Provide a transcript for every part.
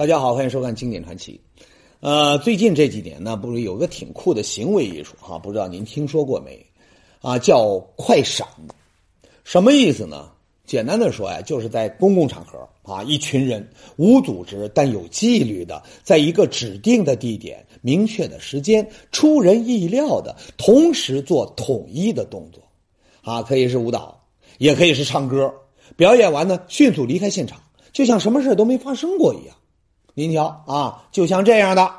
大家好，欢迎收看《经典传奇》。呃，最近这几年呢，不是有个挺酷的行为艺术哈？不知道您听说过没？啊，叫快闪，什么意思呢？简单的说呀，就是在公共场合啊，一群人无组织但有纪律的，在一个指定的地点、明确的时间、出人意料的同时做统一的动作，啊，可以是舞蹈，也可以是唱歌。表演完呢，迅速离开现场，就像什么事都没发生过一样。您瞧啊，就像这样的。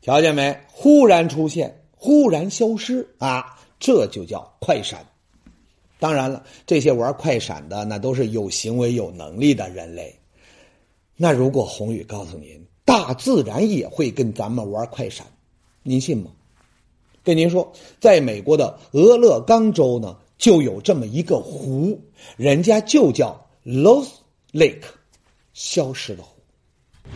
瞧见没？忽然出现，忽然消失啊！这就叫快闪。当然了，这些玩快闪的那都是有行为、有能力的人类。那如果宏宇告诉您，大自然也会跟咱们玩快闪，您信吗？跟您说，在美国的俄勒冈州呢，就有这么一个湖，人家就叫 Lost Lake，消失的湖。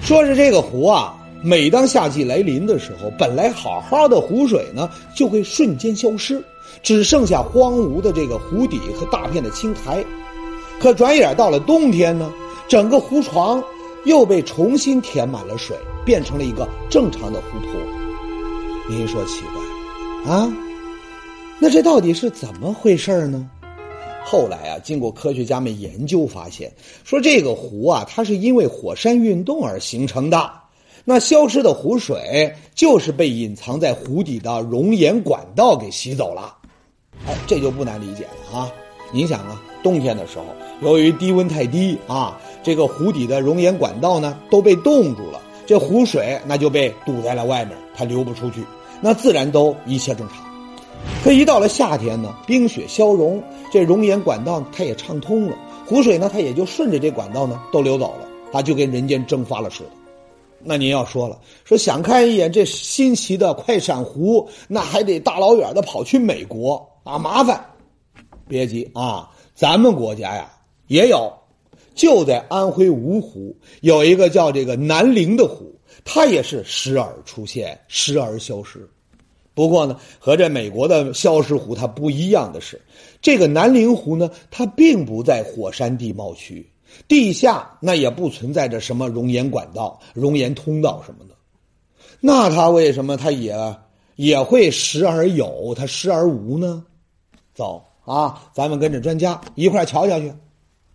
说是这个湖啊。每当夏季来临的时候，本来好好的湖水呢，就会瞬间消失，只剩下荒芜的这个湖底和大片的青苔。可转眼到了冬天呢，整个湖床又被重新填满了水，变成了一个正常的湖泊。您说奇怪啊？那这到底是怎么回事呢？后来啊，经过科学家们研究发现，说这个湖啊，它是因为火山运动而形成的。那消失的湖水就是被隐藏在湖底的熔岩管道给吸走了，哎，这就不难理解了啊！您想啊，冬天的时候，由于低温太低啊，这个湖底的熔岩管道呢都被冻住了，这湖水那就被堵在了外面，它流不出去，那自然都一切正常。可一到了夏天呢，冰雪消融，这熔岩管道它也畅通了，湖水呢它也就顺着这管道呢都流走了，它就跟人间蒸发了似的。那您要说了，说想看一眼这新奇的快闪湖，那还得大老远的跑去美国啊，麻烦。别急啊，咱们国家呀也有，就在安徽芜湖有一个叫这个南陵的湖，它也是时而出现，时而消失。不过呢，和这美国的消失湖它不一样的是，这个南陵湖呢，它并不在火山地貌区。地下那也不存在着什么熔岩管道、熔岩通道什么的，那它为什么它也也会时而有，它时而无呢？走啊，咱们跟着专家一块瞧瞧去。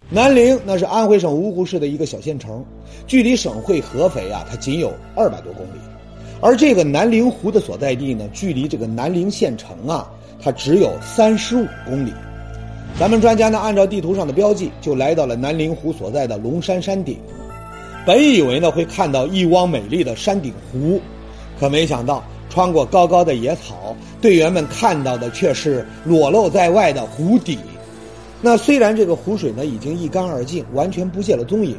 南陵那是安徽省芜湖市的一个小县城，距离省会合肥啊，它仅有二百多公里，而这个南陵湖的所在地呢，距离这个南陵县城啊，它只有三十五公里。咱们专家呢，按照地图上的标记，就来到了南陵湖所在的龙山山顶。本以为呢会看到一汪美丽的山顶湖，可没想到穿过高高的野草，队员们看到的却是裸露在外的湖底。那虽然这个湖水呢已经一干二净，完全不见了踪影，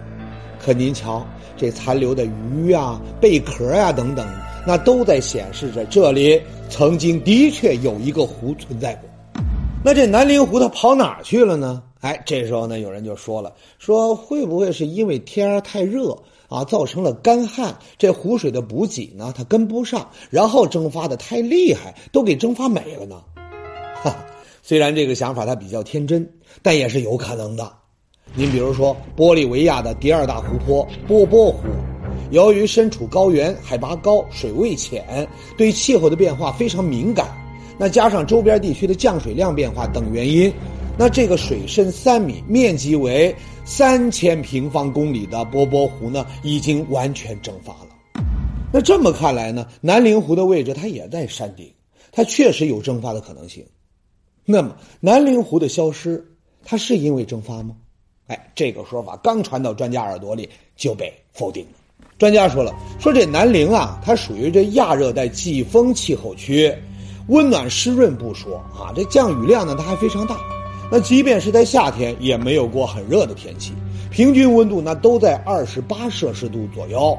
可您瞧这残留的鱼啊、贝壳呀等等，那都在显示着这里曾经的确有一个湖存在过。那这南陵湖它跑哪去了呢？哎，这时候呢，有人就说了，说会不会是因为天儿太热啊，造成了干旱，这湖水的补给呢它跟不上，然后蒸发的太厉害，都给蒸发没了呢？哈，虽然这个想法它比较天真，但也是有可能的。您比如说，玻利维亚的第二大湖泊波波湖，由于身处高原，海拔高，水位浅，对气候的变化非常敏感。那加上周边地区的降水量变化等原因，那这个水深三米、面积为三千平方公里的波波湖呢，已经完全蒸发了。那这么看来呢，南陵湖的位置它也在山顶，它确实有蒸发的可能性。那么南陵湖的消失，它是因为蒸发吗？哎，这个说法刚传到专家耳朵里就被否定了。专家说了，说这南陵啊，它属于这亚热带季风气候区。温暖湿润不说啊，这降雨量呢，它还非常大。那即便是在夏天，也没有过很热的天气，平均温度那都在二十八摄氏度左右。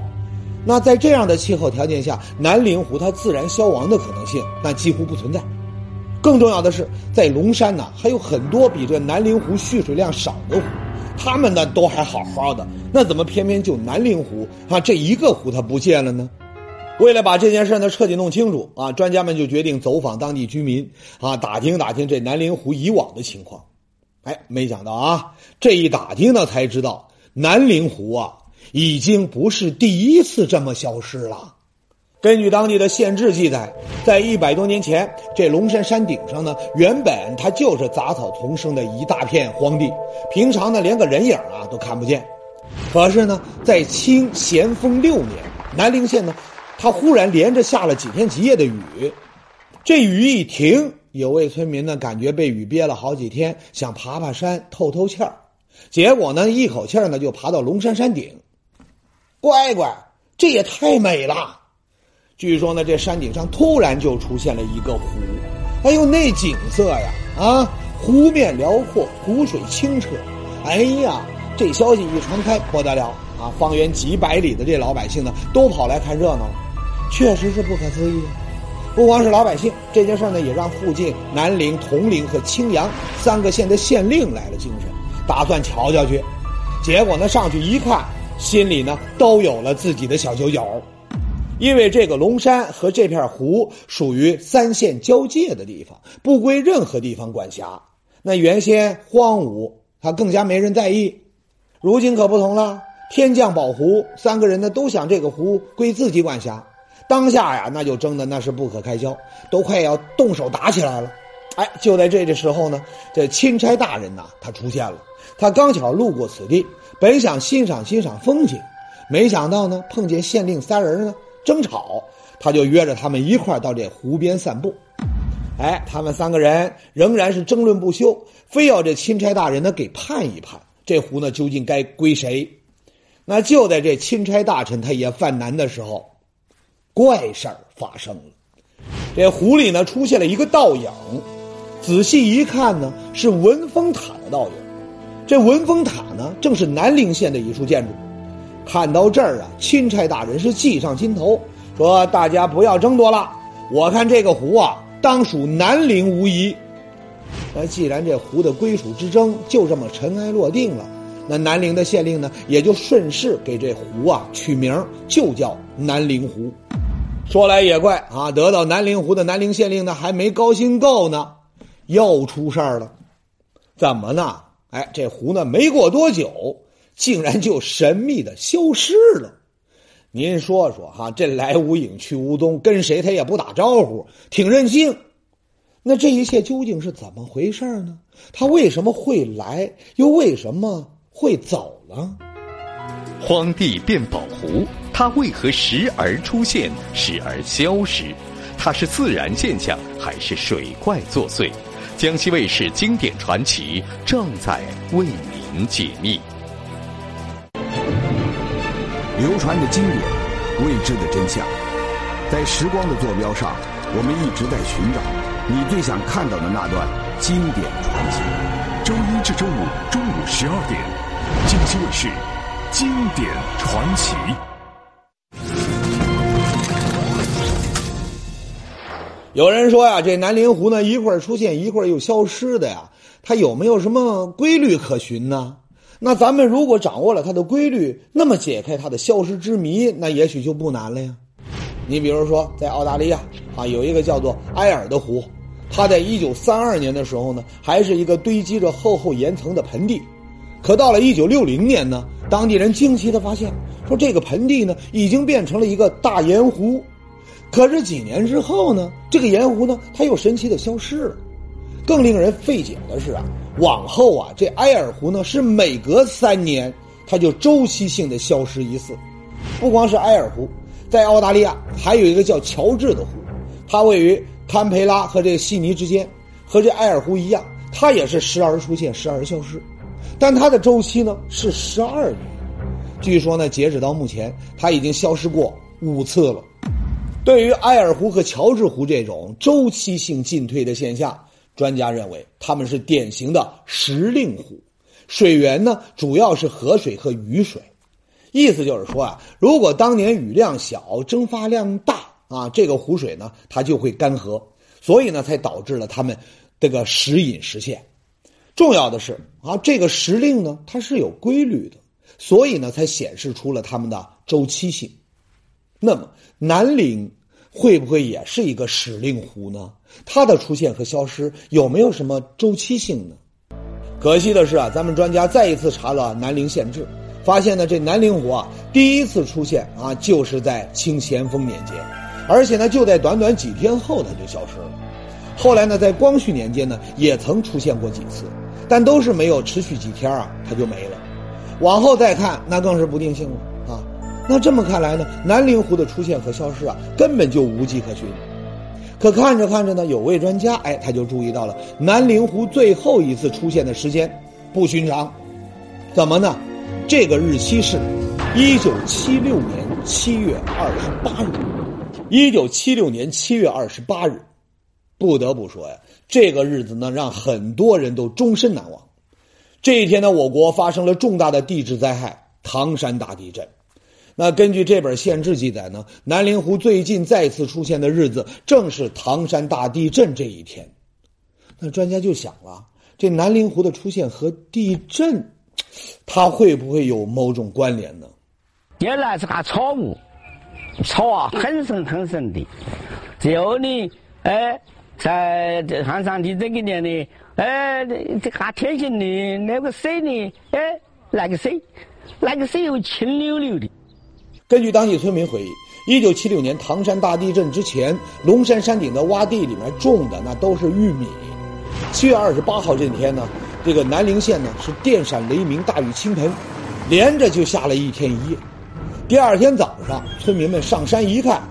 那在这样的气候条件下，南陵湖它自然消亡的可能性那几乎不存在。更重要的是，在龙山呢，还有很多比这南陵湖蓄水量少的湖，它们呢都还好好的，那怎么偏偏就南陵湖啊这一个湖它不见了呢？为了把这件事呢彻底弄清楚啊，专家们就决定走访当地居民啊，打听打听这南陵湖以往的情况。哎，没想到啊，这一打听呢，才知道南陵湖啊已经不是第一次这么消失了。根据当地的县志记载，在一百多年前，这龙山山顶上呢，原本它就是杂草丛生的一大片荒地，平常呢连个人影啊都看不见。可是呢，在清咸丰六年，南陵县呢。他忽然连着下了几天几夜的雨，这雨一停，有位村民呢感觉被雨憋了好几天，想爬爬山透透气儿，结果呢一口气儿呢就爬到龙山山顶。乖乖，这也太美了！据说呢这山顶上突然就出现了一个湖，哎呦那景色呀啊，湖面辽阔，湖水清澈，哎呀，这消息一传开不得了啊！方圆几百里的这老百姓呢都跑来看热闹了。确实是不可思议，不光是老百姓，这件事呢也让附近南陵、铜陵和青阳三个县的县令来了精神，打算瞧瞧去。结果呢上去一看，心里呢都有了自己的小九九，因为这个龙山和这片湖属于三县交界的地方，不归任何地方管辖。那原先荒芜，他更加没人在意。如今可不同了，天降宝湖，三个人呢都想这个湖归自己管辖。当下呀，那就争的那是不可开交，都快要动手打起来了。哎，就在这个时候呢，这钦差大人呐，他出现了。他刚巧路过此地，本想欣赏欣赏风景，没想到呢，碰见县令三人呢争吵，他就约着他们一块到这湖边散步。哎，他们三个人仍然是争论不休，非要这钦差大人呢给判一判，这湖呢究竟该归谁？那就在这钦差大臣他也犯难的时候。怪事儿发生了，这湖里呢出现了一个倒影，仔细一看呢是文峰塔的倒影。这文峰塔呢正是南陵县的一处建筑。看到这儿啊，钦差大人是计上心头，说：“大家不要争夺了，我看这个湖啊，当属南陵无疑。那既然这湖的归属之争就这么尘埃落定了，那南陵的县令呢也就顺势给这湖啊取名，就叫南陵湖。”说来也怪啊，得到南陵湖的南陵县令呢，还没高兴够呢，又出事儿了。怎么呢？哎，这湖呢，没过多久，竟然就神秘的消失了。您说说哈，这来无影去无踪，跟谁他也不打招呼，挺任性。那这一切究竟是怎么回事呢？他为什么会来，又为什么会走了？荒地变宝湖。它为何时而出现，时而消失？它是自然现象还是水怪作祟？江西卫视经典传奇正在为您解密。流传的经典，未知的真相，在时光的坐标上，我们一直在寻找你最想看到的那段经典传奇。周一至周五中午十二点，江西卫视经典传奇。有人说呀，这南陵湖呢，一会儿出现，一会儿又消失的呀，它有没有什么规律可循呢？那咱们如果掌握了它的规律，那么解开它的消失之谜，那也许就不难了呀。你比如说，在澳大利亚啊，有一个叫做埃尔的湖，它在一九三二年的时候呢，还是一个堆积着厚厚岩层的盆地，可到了一九六零年呢，当地人惊奇的发现，说这个盆地呢，已经变成了一个大盐湖。可是几年之后呢？这个盐湖呢，它又神奇的消失了。更令人费解的是啊，往后啊，这埃尔湖呢是每隔三年，它就周期性的消失一次。不光是埃尔湖，在澳大利亚还有一个叫乔治的湖，它位于堪培拉和这个悉尼之间，和这埃尔湖一样，它也是时而出现，时而消失。但它的周期呢是十二年。据说呢，截止到目前，它已经消失过五次了。对于埃尔湖和乔治湖这种周期性进退的现象，专家认为它们是典型的时令湖，水源呢主要是河水和雨水，意思就是说啊，如果当年雨量小、蒸发量大啊，这个湖水呢它就会干涸，所以呢才导致了它们这个时隐时现。重要的是啊，这个时令呢，它是有规律的，所以呢，才显示出了它们的周期性。那么南陵会不会也是一个时令湖呢？它的出现和消失有没有什么周期性呢？可惜的是啊，咱们专家再一次查了南陵县志，发现呢，这南陵湖啊，第一次出现啊，就是在清咸丰年间，而且呢，就在短短几天后它就消失了。后来呢，在光绪年间呢，也曾出现过几次。但都是没有持续几天啊，它就没了。往后再看，那更是不定性了啊。那这么看来呢，南陵湖的出现和消失啊，根本就无迹可寻。可看着看着呢，有位专家哎，他就注意到了南陵湖最后一次出现的时间不寻常。怎么呢？这个日期是，一九七六年七月二十八日。一九七六年七月二十八日，不得不说呀。这个日子呢，让很多人都终身难忘。这一天呢，我国发生了重大的地质灾害——唐山大地震。那根据这本县志记载呢，南陵湖最近再次出现的日子正是唐山大地震这一天。那专家就想了，这南陵湖的出现和地震，它会不会有某种关联呢？原来是个草木，草啊，很深很深的。最后呢，哎。在这汉山地震个年呢，哎，这还天性的那个水呢，哎，那个水，那个水又清溜溜的。根据当地村民回忆，一九七六年唐山大地震之前，龙山山顶的洼地里面种的那都是玉米。七月二十八号这天呢，这个南陵县呢是电闪雷鸣，大雨倾盆，连着就下了一天一夜。第二天早上，村民们上山一看。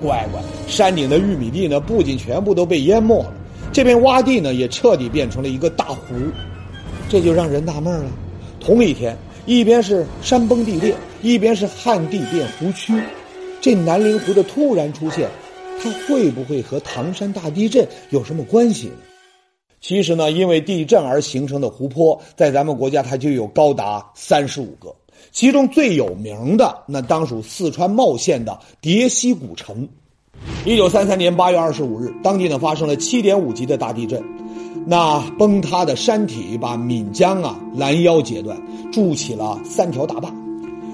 乖乖，山顶的玉米地呢，不仅全部都被淹没了，这片洼地呢，也彻底变成了一个大湖，这就让人纳闷了。同一天，一边是山崩地裂，一边是旱地变湖区，这南陵湖的突然出现，它会不会和唐山大地震有什么关系呢？其实呢，因为地震而形成的湖泊，在咱们国家它就有高达三十五个。其中最有名的那当属四川茂县的叠溪古城。一九三三年八月二十五日，当地呢发生了七点五级的大地震，那崩塌的山体把岷江啊拦腰截断，筑起了三条大坝。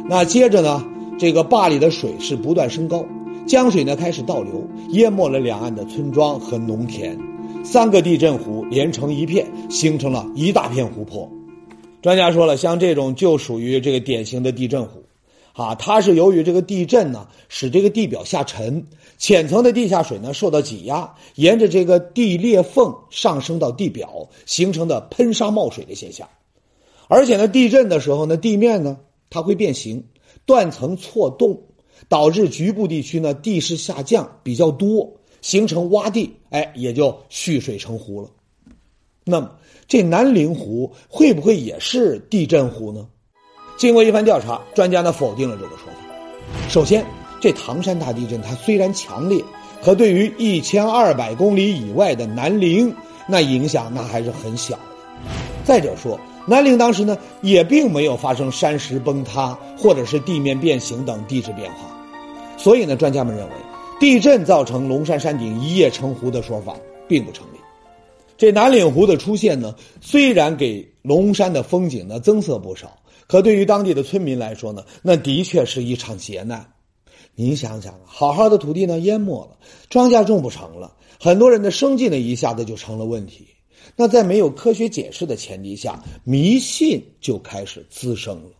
那接着呢，这个坝里的水是不断升高，江水呢开始倒流，淹没了两岸的村庄和农田，三个地震湖连成一片，形成了一大片湖泊。专家说了，像这种就属于这个典型的地震湖，啊，它是由于这个地震呢，使这个地表下沉，浅层的地下水呢受到挤压，沿着这个地裂缝上升到地表，形成的喷沙冒水的现象。而且呢，地震的时候呢，地面呢它会变形，断层错动，导致局部地区呢地势下降比较多，形成洼地，哎，也就蓄水成湖了。那么。这南陵湖会不会也是地震湖呢？经过一番调查，专家呢否定了这个说法。首先，这唐山大地震它虽然强烈，可对于一千二百公里以外的南陵，那影响那还是很小的。再者说，南陵当时呢也并没有发生山石崩塌或者是地面变形等地质变化，所以呢，专家们认为地震造成龙山山顶一夜成湖的说法并不成。这南岭湖的出现呢，虽然给龙山的风景呢增色不少，可对于当地的村民来说呢，那的确是一场劫难。您想想，好好的土地呢淹没了，庄稼种不成了，很多人的生计呢一下子就成了问题。那在没有科学解释的前提下，迷信就开始滋生了。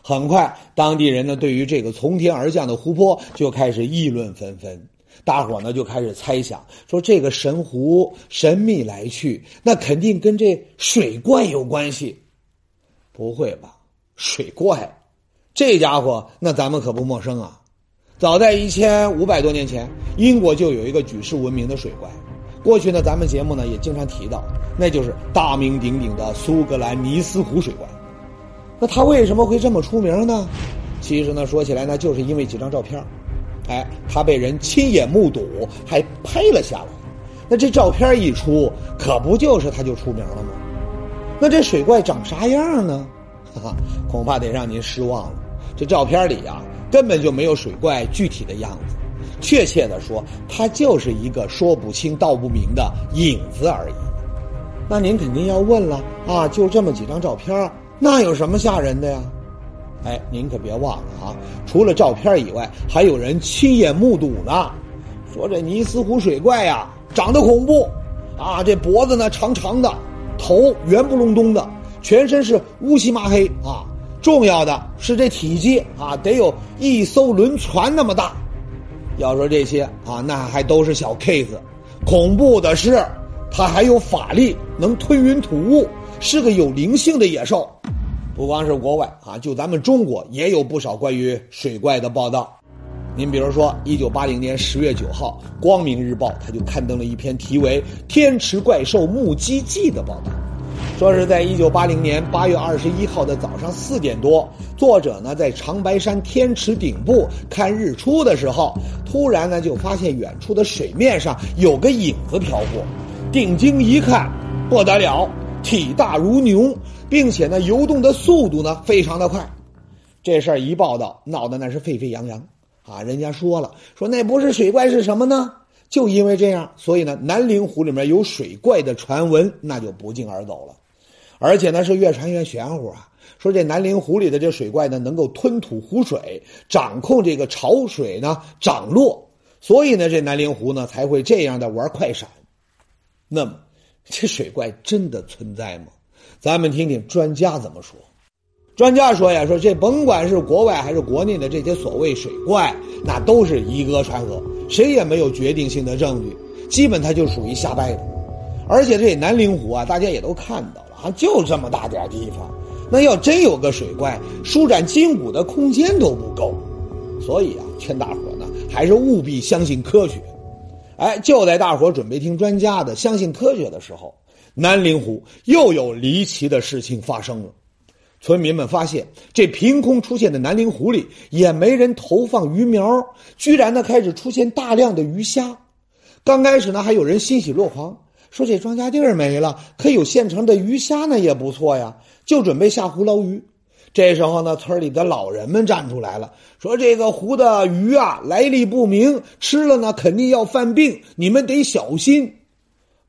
很快，当地人呢对于这个从天而降的湖泊就开始议论纷纷。大伙呢就开始猜想，说这个神湖神秘来去，那肯定跟这水怪有关系。不会吧？水怪，这家伙那咱们可不陌生啊！早在一千五百多年前，英国就有一个举世闻名的水怪。过去呢，咱们节目呢也经常提到，那就是大名鼎鼎的苏格兰尼斯湖水怪。那他为什么会这么出名呢？其实呢，说起来呢，就是因为几张照片。哎，他被人亲眼目睹，还拍了下来。那这照片一出，可不就是他就出名了吗？那这水怪长啥样呢？哈哈，恐怕得让您失望了。这照片里呀，根本就没有水怪具体的样子。确切的说，它就是一个说不清道不明的影子而已。那您肯定要问了啊，就这么几张照片，那有什么吓人的呀？哎，您可别忘了啊，除了照片以外，还有人亲眼目睹呢。说这尼斯湖水怪呀，长得恐怖，啊，这脖子呢长长的，头圆不隆咚的，全身是乌漆麻黑啊。重要的是这体积啊，得有一艘轮船那么大。要说这些啊，那还都是小 case。恐怖的是，它还有法力，能吞云吐雾，是个有灵性的野兽。不光是国外啊，就咱们中国也有不少关于水怪的报道。您比如说，一九八零年十月九号，《光明日报》他就刊登了一篇题为《天池怪兽目击记》的报道，说是在一九八零年八月二十一号的早上四点多，作者呢在长白山天池顶部看日出的时候，突然呢就发现远处的水面上有个影子飘过，定睛一看，不得了，体大如牛，并且呢游动的速度呢非常的快，这事儿一报道，闹得那是沸沸扬扬。啊，人家说了，说那不是水怪是什么呢？就因为这样，所以呢，南陵湖里面有水怪的传闻，那就不胫而走了。而且呢，是越传越玄乎啊。说这南陵湖里的这水怪呢，能够吞吐湖水，掌控这个潮水呢涨落，所以呢，这南陵湖呢才会这样的玩快闪。那么，这水怪真的存在吗？咱们听听专家怎么说。专家说呀，说这甭管是国外还是国内的这些所谓水怪，那都是以讹传讹，谁也没有决定性的证据，基本它就属于瞎掰的。而且这南陵湖啊，大家也都看到了啊，就这么大点地方，那要真有个水怪，舒展筋骨的空间都不够。所以啊，劝大伙呢，还是务必相信科学。哎，就在大伙准备听专家的、相信科学的时候，南陵湖又有离奇的事情发生了。村民们发现，这凭空出现的南陵湖里也没人投放鱼苗，居然呢开始出现大量的鱼虾。刚开始呢，还有人欣喜若狂，说这庄稼地儿没了，可有现成的鱼虾呢也不错呀，就准备下湖捞鱼。这时候呢，村里的老人们站出来了，说这个湖的鱼啊来历不明，吃了呢肯定要犯病，你们得小心。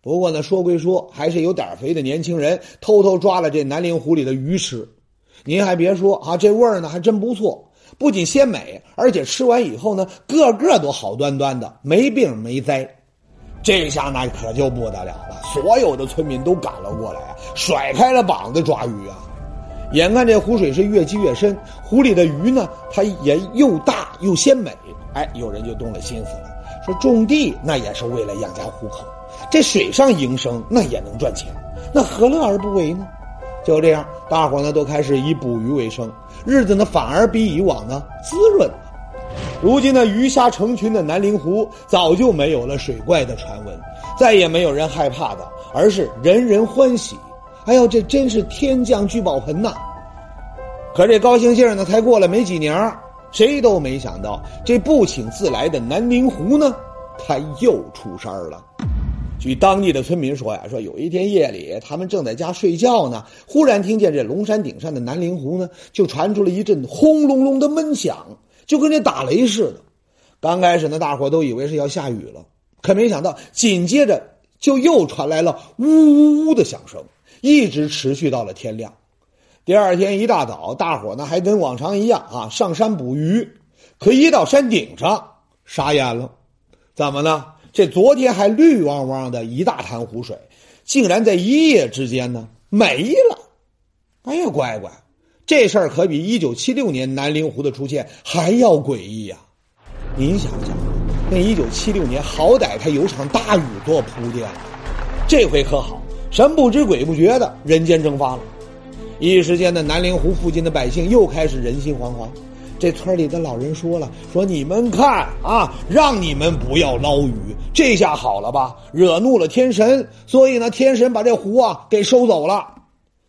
不过呢，说归说，还是有点肥的年轻人偷偷抓了这南陵湖里的鱼吃。您还别说啊，这味儿呢还真不错，不仅鲜美，而且吃完以后呢，个个都好端端的，没病没灾。这下那可就不得了了，所有的村民都赶了过来，甩开了膀子抓鱼啊。眼看这湖水是越积越深，湖里的鱼呢，它也又大又鲜美。哎，有人就动了心思了，说种地那也是为了养家糊口，这水上营生那也能赚钱，那何乐而不为呢？就这样，大伙呢都开始以捕鱼为生，日子呢反而比以往呢滋润了。如今呢，鱼虾成群的南陵湖早就没有了水怪的传闻，再也没有人害怕的，而是人人欢喜。哎呦，这真是天降聚宝盆呐！可这高兴劲儿呢，才过了没几年，谁都没想到，这不请自来的南陵湖呢，它又出事儿了。据当地的村民说呀，说有一天夜里，他们正在家睡觉呢，忽然听见这龙山顶上的南陵湖呢，就传出了一阵轰隆隆的闷响，就跟这打雷似的。刚开始呢，大伙都以为是要下雨了，可没想到紧接着就又传来了呜呜呜的响声，一直持续到了天亮。第二天一大早，大伙呢还跟往常一样啊上山捕鱼，可一到山顶上，傻眼了，怎么呢？这昨天还绿汪汪的一大潭湖水，竟然在一夜之间呢没了！哎呀，乖乖，这事儿可比一九七六年南陵湖的出现还要诡异呀！您想想，那一九七六年好歹他有场大雨做铺垫，这回可好，神不知鬼不觉的人间蒸发了，一时间呢，南陵湖附近的百姓又开始人心惶惶。这村里的老人说了：“说你们看啊，让你们不要捞鱼，这下好了吧？惹怒了天神，所以呢，天神把这湖啊给收走了。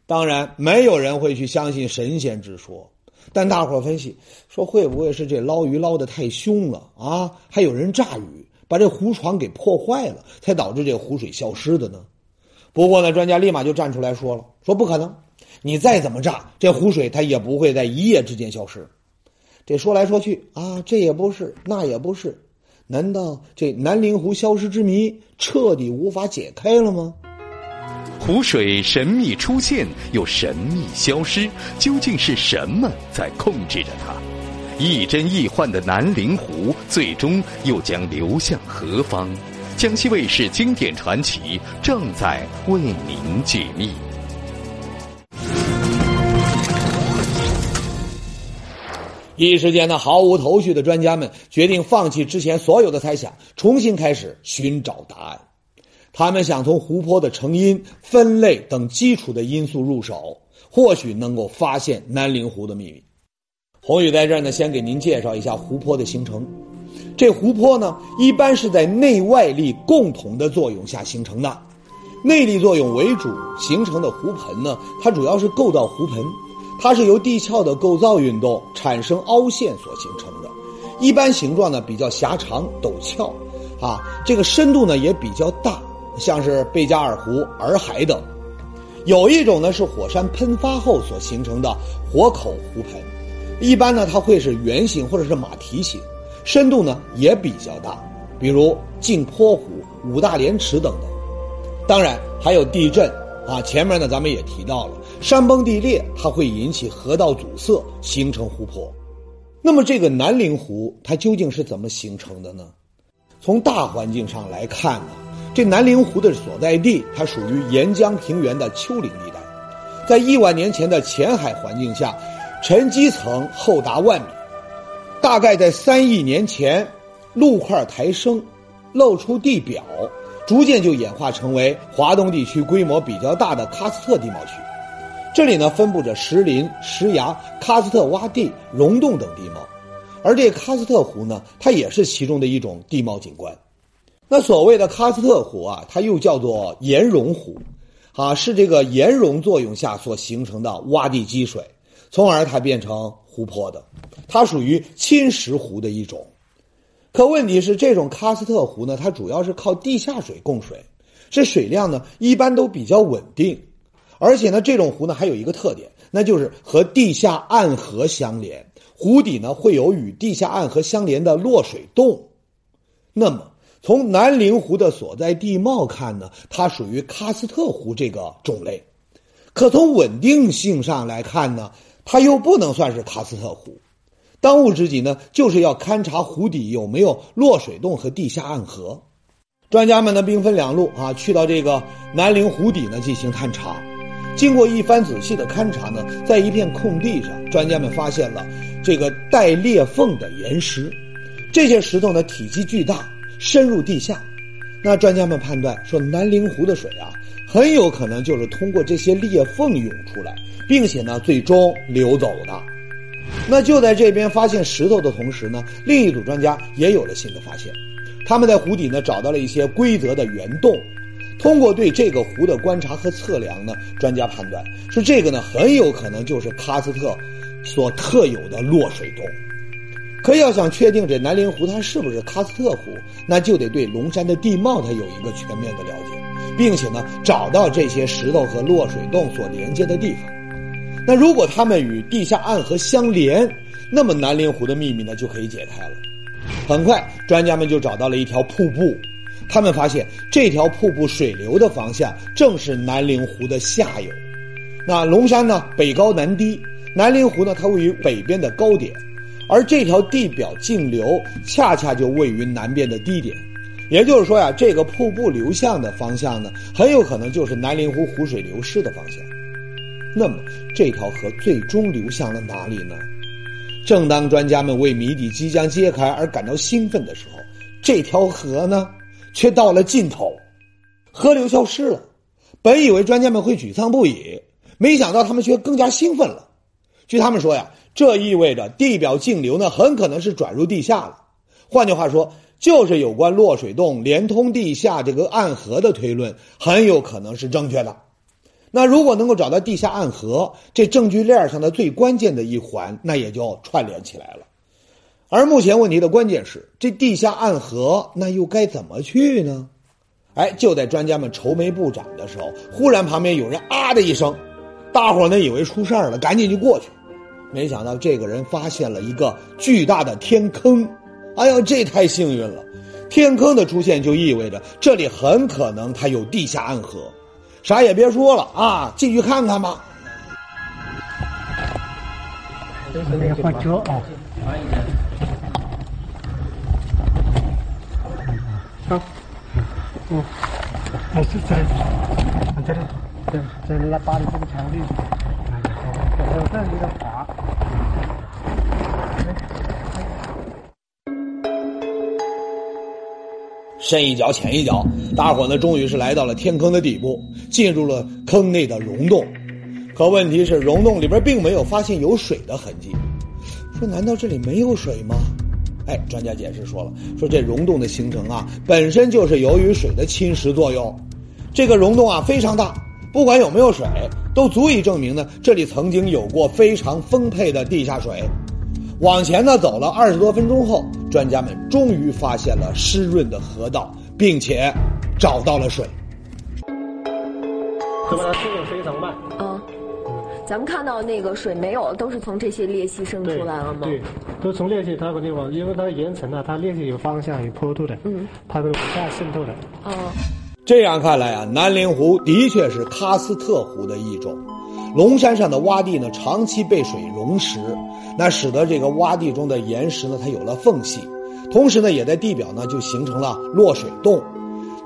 当然，没有人会去相信神仙之说。但大伙分析说，会不会是这捞鱼捞的太凶了啊？还有人炸鱼，把这湖床给破坏了，才导致这湖水消失的呢？不过呢，专家立马就站出来说了：说不可能，你再怎么炸，这湖水它也不会在一夜之间消失。”这说来说去啊，这也不是，那也不是，难道这南陵湖消失之谜彻底无法解开了吗？湖水神秘出现又神秘消失，究竟是什么在控制着它？亦真亦幻的南陵湖，最终又将流向何方？江西卫视经典传奇正在为您解密。一时间呢，毫无头绪的专家们决定放弃之前所有的猜想，重新开始寻找答案。他们想从湖泊的成因、分类等基础的因素入手，或许能够发现南陵湖的秘密。宏宇在这儿呢，先给您介绍一下湖泊的形成。这湖泊呢，一般是在内外力共同的作用下形成的。内力作用为主形成的湖盆呢，它主要是构造湖盆。它是由地壳的构造运动产生凹陷所形成的，一般形状呢比较狭长陡峭，啊，这个深度呢也比较大，像是贝加尔湖、洱海等。有一种呢是火山喷发后所形成的火口湖盆，一般呢它会是圆形或者是马蹄形，深度呢也比较大，比如镜泊湖、五大连池等等。当然还有地震啊，前面呢咱们也提到了。山崩地裂，它会引起河道阻塞，形成湖泊。那么，这个南陵湖它究竟是怎么形成的呢？从大环境上来看呢，这南陵湖的所在地它属于沿江平原的丘陵地带，在亿万年前的浅海环境下，沉积层厚达万米。大概在三亿年前，陆块抬升，露出地表，逐渐就演化成为华东地区规模比较大的喀斯特地貌区。这里呢，分布着石林、石崖、喀斯特洼地、溶洞等地貌，而这喀斯特湖呢，它也是其中的一种地貌景观。那所谓的喀斯特湖啊，它又叫做岩溶湖，啊，是这个岩溶作用下所形成的洼地积水，从而它变成湖泊的。它属于侵蚀湖的一种。可问题是，这种喀斯特湖呢，它主要是靠地下水供水，这水量呢，一般都比较稳定。而且呢，这种湖呢还有一个特点，那就是和地下暗河相连，湖底呢会有与地下暗河相连的落水洞。那么，从南陵湖的所在地貌看呢，它属于喀斯特湖这个种类。可从稳定性上来看呢，它又不能算是喀斯特湖。当务之急呢，就是要勘察湖底有没有落水洞和地下暗河。专家们呢兵分两路啊，去到这个南陵湖底呢进行探查。经过一番仔细的勘察呢，在一片空地上，专家们发现了这个带裂缝的岩石。这些石头呢，体积巨大，深入地下。那专家们判断说，南陵湖的水啊，很有可能就是通过这些裂缝涌出来，并且呢，最终流走的。那就在这边发现石头的同时呢，另一组专家也有了新的发现，他们在湖底呢找到了一些规则的圆洞。通过对这个湖的观察和测量呢，专家判断说这个呢很有可能就是喀斯特所特有的落水洞。可要想确定这南陵湖它是不是喀斯特湖，那就得对龙山的地貌它有一个全面的了解，并且呢找到这些石头和落水洞所连接的地方。那如果它们与地下暗河相连，那么南陵湖的秘密呢就可以解开了。很快，专家们就找到了一条瀑布。他们发现这条瀑布水流的方向正是南陵湖的下游。那龙山呢，北高南低；南陵湖呢，它位于北边的高点，而这条地表径流恰恰就位于南边的低点。也就是说呀，这个瀑布流向的方向呢，很有可能就是南陵湖湖水流失的方向。那么，这条河最终流向了哪里呢？正当专家们为谜底即将揭开而感到兴奋的时候，这条河呢？却到了尽头，河流消失了。本以为专家们会沮丧不已，没想到他们却更加兴奋了。据他们说呀，这意味着地表径流呢很可能是转入地下了。换句话说，就是有关落水洞连通地下这个暗河的推论很有可能是正确的。那如果能够找到地下暗河，这证据链上的最关键的一环，那也就串联起来了。而目前问题的关键是，这地下暗河那又该怎么去呢？哎，就在专家们愁眉不展的时候，忽然旁边有人啊的一声，大伙呢以为出事儿了，赶紧就过去。没想到这个人发现了一个巨大的天坑，哎呦，这太幸运了！天坑的出现就意味着这里很可能它有地下暗河。啥也别说了啊，进去看看吧。这是那个花椒啊。好，嗯，还是在。这里，在在拉巴黎这个墙壁，还有这里深一脚浅一脚，大伙呢终于是来到了天坑的底部，进入了坑内的溶洞。可问题是，溶洞里边并没有发现有水的痕迹。说难道这里没有水吗？哎，专家解释说了，说这溶洞的形成啊，本身就是由于水的侵蚀作用。这个溶洞啊非常大，不管有没有水，都足以证明呢，这里曾经有过非常丰沛的地下水。往前呢走了二十多分钟后，专家们终于发现了湿润的河道，并且找到了水。怎么了？速度非常慢。嗯，咱们看到那个水没有，都是从这些裂隙渗出来了吗？对，都从裂隙它个地方，因为它岩层啊，它裂隙有方向、有坡度的，嗯，它都往下渗透的。嗯，这样看来啊，南陵湖的确是喀斯特湖的一种。龙山上的洼地呢，长期被水溶蚀，那使得这个洼地中的岩石呢，它有了缝隙，同时呢，也在地表呢就形成了落水洞。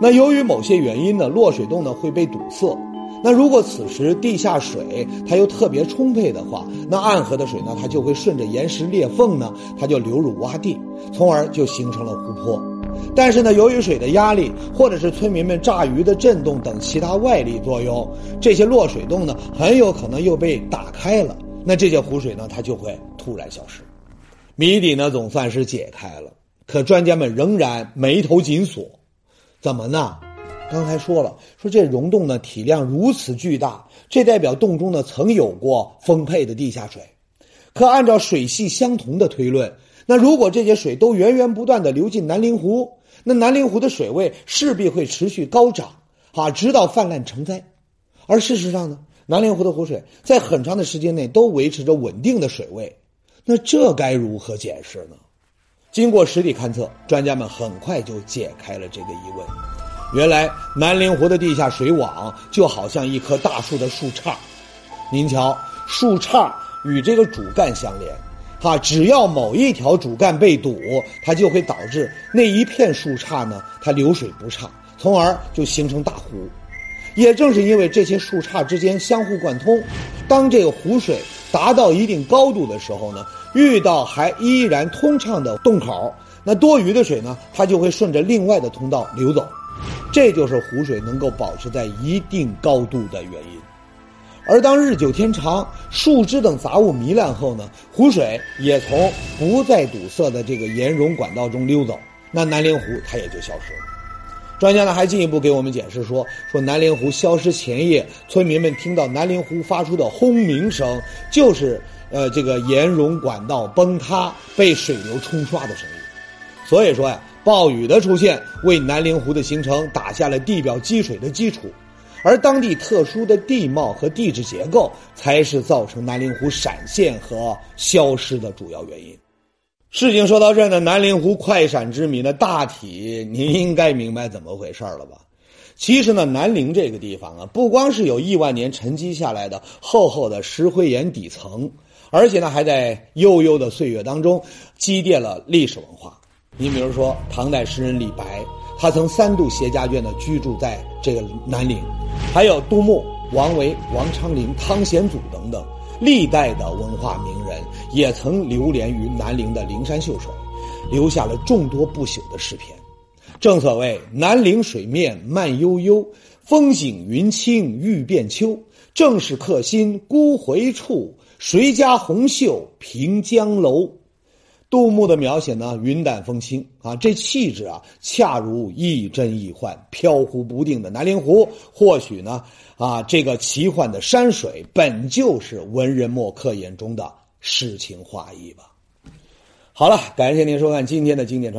那由于某些原因呢，落水洞呢会被堵塞。那如果此时地下水它又特别充沛的话，那暗河的水呢，它就会顺着岩石裂缝呢，它就流入洼地，从而就形成了湖泊。但是呢，由于水的压力，或者是村民们炸鱼的震动等其他外力作用，这些落水洞呢，很有可能又被打开了。那这些湖水呢，它就会突然消失。谜底呢，总算是解开了。可专家们仍然眉头紧锁。怎么呢？刚才说了，说这溶洞呢体量如此巨大，这代表洞中呢曾有过丰沛的地下水。可按照水系相同的推论，那如果这些水都源源不断的流进南陵湖，那南陵湖的水位势必会持续高涨，啊，直到泛滥成灾。而事实上呢，南陵湖的湖水在很长的时间内都维持着稳定的水位，那这该如何解释呢？经过实地勘测，专家们很快就解开了这个疑问。原来南陵湖的地下水网就好像一棵大树的树杈，您瞧，树杈与这个主干相连，哈，只要某一条主干被堵，它就会导致那一片树杈呢，它流水不畅，从而就形成大湖。也正是因为这些树杈之间相互贯通，当这个湖水达到一定高度的时候呢，遇到还依然通畅的洞口，那多余的水呢，它就会顺着另外的通道流走。这就是湖水能够保持在一定高度的原因，而当日久天长，树枝等杂物糜烂后呢，湖水也从不再堵塞的这个岩溶管道中溜走，那南陵湖它也就消失了。专家呢还进一步给我们解释说，说南陵湖消失前夜，村民们听到南陵湖发出的轰鸣声，就是呃这个岩溶管道崩塌被水流冲刷的声音。所以说呀。暴雨的出现为南陵湖的形成打下了地表积水的基础，而当地特殊的地貌和地质结构才是造成南陵湖闪现和消失的主要原因。事情说到这儿呢，南陵湖快闪之谜呢，大体您应该明白怎么回事了吧？其实呢，南陵这个地方啊，不光是有亿万年沉积下来的厚厚的石灰岩底层，而且呢，还在悠悠的岁月当中积淀了历史文化。你比如说，唐代诗人李白，他曾三度携家眷的居住在这个南陵；还有杜牧、王维、王昌龄、汤显祖等等历代的文化名人，也曾流连于南陵的灵山秀水，留下了众多不朽的诗篇。正所谓“南陵水面慢悠悠，风景云清欲变秋。正是客心孤回处，谁家红袖凭江楼。”杜牧的描写呢，云淡风轻啊，这气质啊，恰如亦真亦幻、飘忽不定的南陵湖。或许呢，啊，这个奇幻的山水本就是文人墨客眼中的诗情画意吧。好了，感谢您收看今天的经典传。